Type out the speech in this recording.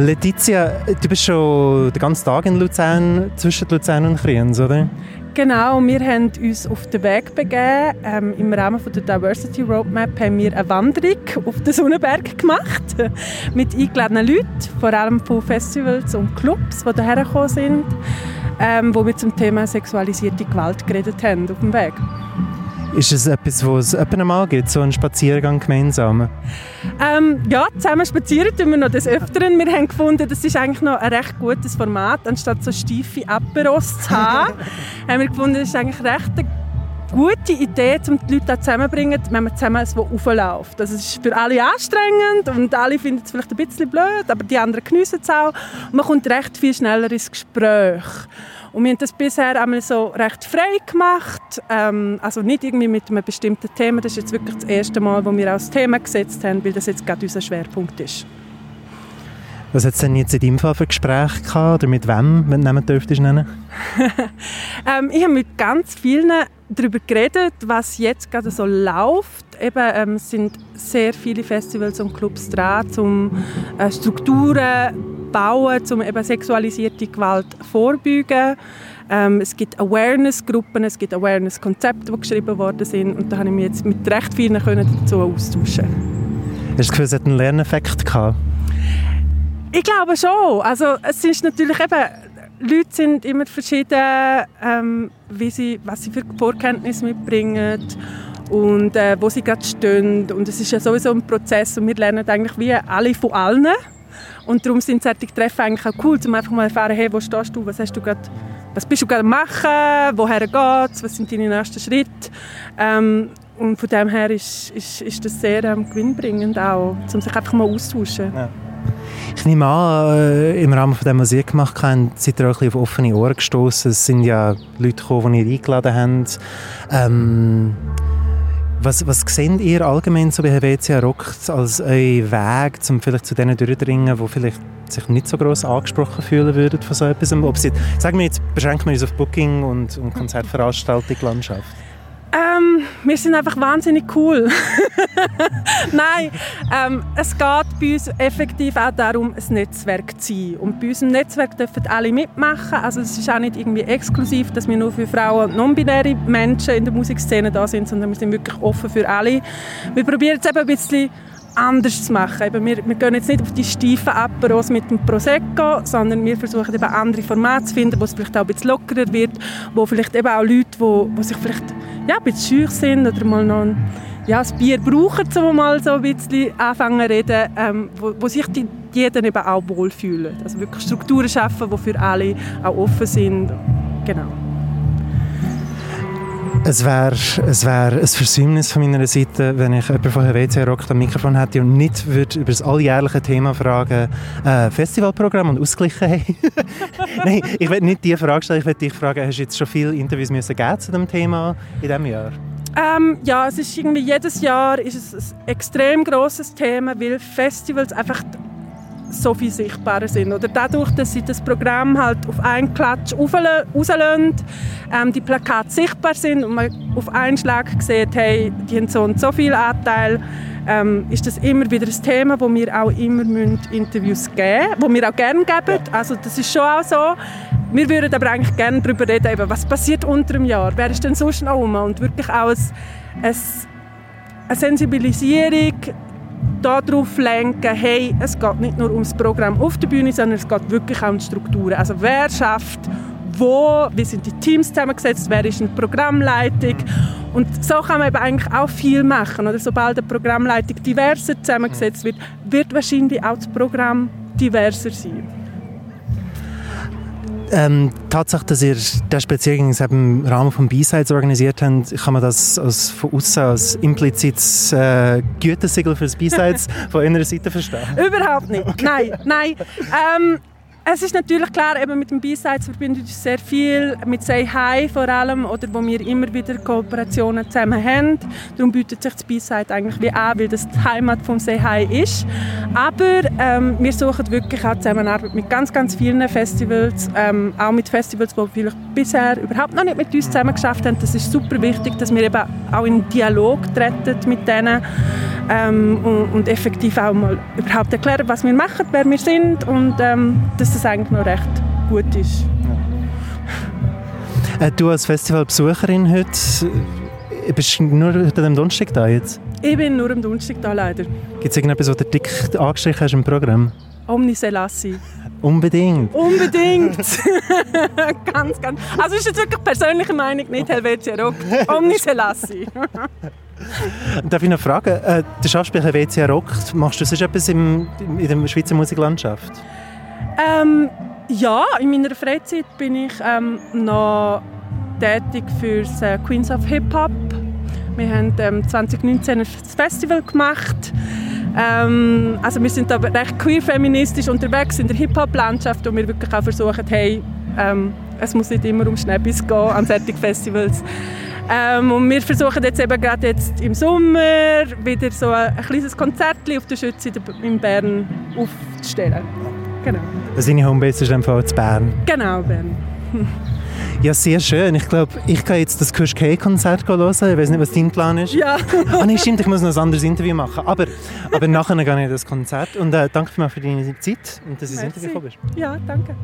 Letizia, du bist schon den ganzen Tag in Luzern, zwischen Luzern und Kriens, oder? Genau, wir haben uns auf den Weg begeben. Ähm, Im Rahmen der Diversity Roadmap haben wir eine Wanderung auf den Sonnenberg gemacht mit eingeladenen Leuten, vor allem von Festivals und Clubs, die hierher gekommen sind, ähm, wo wir zum Thema sexualisierte Gewalt geredet haben auf dem Weg. Ist es etwas, was es mal gibt, so einen Spaziergang gemeinsam? Ähm, ja, zusammen spazieren tun wir noch des Öfteren. Wir haben gefunden, das ist eigentlich noch ein recht gutes Format, anstatt so steife Aperos zu haben. haben wir gefunden, das ist eigentlich recht eine gute Idee, um die Leute zusammenzubringen, wenn man zusammen so aufläuft. Das ist für alle anstrengend und alle finden es vielleicht ein bisschen blöd, aber die anderen geniessen es auch. Und man kommt recht viel schneller ins Gespräch. Und wir haben das bisher einmal so recht frei gemacht, ähm, also nicht irgendwie mit einem bestimmten Thema. Das ist jetzt wirklich das erste Mal, wo wir auch das Thema gesetzt haben, weil das jetzt gerade unser Schwerpunkt ist. Was hat es denn jetzt in deinem Fall für Gespräche gehabt, oder mit wem, wenn du Namen dürftest nennen? ähm, ich habe mit ganz vielen darüber geredet, was jetzt gerade so läuft. Eben ähm, sind sehr viele Festivals und Clubs dran, um äh, Strukturen bauen, um eben sexualisierte Gewalt vorbeugen. Ähm, es gibt Awareness-Gruppen, es gibt Awareness-Konzepte, die geschrieben worden sind und da habe ich mich jetzt mit recht vielen können dazu austauschen. Hast du das Gefühl, es hat einen Lerneffekt gehabt? Ich glaube schon. Also es ist natürlich eben, Leute sind immer verschieden, ähm, wie sie, was sie für Vorkenntnisse mitbringen und äh, wo sie gerade stehen. Und es ist ja sowieso ein Prozess und wir lernen eigentlich wie alle von allen. Und darum sind solche Treffen eigentlich auch cool, um einfach mal zu erfahren, hey, wo stehst du, was hast du gerade was bist du gerade machen, woher geht's, was sind deine nächsten Schritte. Ähm, und von dem her ist, ist, ist das sehr ähm, gewinnbringend auch, um sich einfach mal austauschen. Ja. Ich nehme an, äh, im Rahmen von dem, was ihr gemacht habt, seid ihr auch ein auf offene Ohren gestoßen. Es sind ja Leute gekommen, die ihr eingeladen habt. Ähm, was, was seht ihr allgemein so bei Helvetia Rock als euer Weg, um vielleicht zu denen durchdringen, die vielleicht sich nicht so groß angesprochen fühlen würden von so etwas? Ob sie, sagen wir jetzt, beschränken wir uns auf Booking und, und Konzertveranstaltung, Landschaft. Ähm, wir sind einfach wahnsinnig cool. Nein, ähm, es geht bei uns effektiv auch darum, ein Netzwerk zu sein. Und bei unserem Netzwerk dürfen alle mitmachen. Also es ist auch nicht irgendwie exklusiv, dass wir nur für Frauen und non-binäre Menschen in der Musikszene da sind, sondern wir sind wirklich offen für alle. Wir probieren jetzt eben ein bisschen anders zu machen. Eben, wir, wir gehen jetzt nicht auf die steifen Aperos mit dem Prosecco, sondern wir versuchen eben andere Formate zu finden, wo es vielleicht auch ein bisschen lockerer wird, wo vielleicht eben auch Leute, wo, wo sich vielleicht ja, ein bisschen scheu sind oder mal noch ein, ja, ein Bier brauchen, um mal so ein bisschen anfangen zu reden, ähm, wo, wo sich die, jeder eben auch wohlfühlt. Also wirklich Strukturen schaffen, die für alle auch offen sind. Genau. Es wäre wär ein Versäumnis von meiner Seite, wenn ich jemanden von WC Rock am Mikrofon hätte und nicht würde über das alljährliche Thema fragen, äh, Festivalprogramm und Ausgleichen Nein, ich will nicht die Frage stellen, ich will dich fragen, hast du jetzt schon viele Interviews müssen geben zu dem Thema in diesem Jahr? Ähm, ja, es ist irgendwie jedes Jahr ist es ein extrem großes Thema, weil Festivals einfach so viel sichtbarer sind. Oder dadurch, dass sie das Programm halt auf einen Klatsch rauslassen, ähm, die Plakate sichtbar sind und man auf einen Schlag sieht, hey, die haben so und so viel Anteil, ähm, ist das immer wieder ein Thema, wo wir auch immer Interviews geben müssen, wo wir auch gerne geben. Also das ist schon auch so. Wir würden aber eigentlich gerne darüber reden, eben, was passiert unter dem Jahr, wer ist denn sonst noch rum und wirklich auch ein, ein, eine Sensibilisierung darauf lenken, hey, es geht nicht nur ums Programm auf der Bühne, sondern es geht wirklich auch um die Strukturen. Also wer schafft wo, wie sind die Teams zusammengesetzt, wer ist in der Programmleitung und so kann man eben eigentlich auch viel machen. Oder sobald eine Programmleitung diverser zusammengesetzt wird, wird wahrscheinlich auch das Programm diverser sein. Ähm, Tatsache, dass ihr den Spaziergang im Rahmen von B-Sides organisiert habt, kann man das als, von außen als implizites äh, Gütesiegel für das B-Sides von eurer Seite verstehen? Überhaupt nicht. Okay. Nein, nein. Ähm, Es ist natürlich klar, eben mit dem B-Sides verbindet uns sehr viel, mit Say Hi vor allem, oder wo wir immer wieder Kooperationen zusammen haben. Darum bietet sich das B-Side eigentlich wie an, weil das die Heimat vom Say Hi ist. Aber ähm, wir suchen wirklich auch Zusammenarbeit mit ganz, ganz vielen Festivals, ähm, auch mit Festivals, die vielleicht bisher überhaupt noch nicht mit uns zusammen geschafft haben. Das ist super wichtig, dass wir eben auch in Dialog treten mit denen ähm, und, und, effektiv auch mal überhaupt erklären, was wir machen, wer wir sind und ähm, dass das eigentlich noch recht gut ist. Ja. Äh, du als Festivalbesucherin heute, äh, bist du nur an dem Donnerstag da jetzt? Ich bin nur am Donnerstag da, leider. Gibt es irgendetwas, was du dick angestrichen hast im Programm? Omni Selassie. Unbedingt. Unbedingt. ganz, ganz. Also ist jetzt wirklich persönliche Meinung, nicht Helvetia Rock. Omni Selassie. Darf ich noch fragen, äh, der schaffst bei Helvetia Rock, machst du sonst etwas im, in der Schweizer Musiklandschaft? Ähm, ja, in meiner Freizeit bin ich ähm, noch tätig für das äh, Queens of Hip Hop. Wir haben ähm, 2019 ein Festival gemacht. Ähm, also wir sind da recht queer-feministisch unterwegs in der Hip-Hop-Landschaft und wir wirklich auch versuchen, hey, ähm, es muss nicht immer um Schnäppis gehen an solchen Festivals. Ähm, und wir versuchen jetzt eben gerade jetzt im Sommer wieder so ein, ein kleines Konzert auf der Schütze in Bern aufzustellen. Genau. Seine Homebase ist einfach in Bern? Genau, Bern. Ja, sehr schön. Ich glaube, ich kann jetzt das Kusch K-Konzert hören. Ich weiß nicht, was dein Plan ist. Ja. ah, nee, stimmt, ich muss noch ein anderes Interview machen. Aber, aber nachher gehe ich das Konzert. Und äh, danke für deine Zeit und dass du ins Interview gekommen bist. Ja, danke.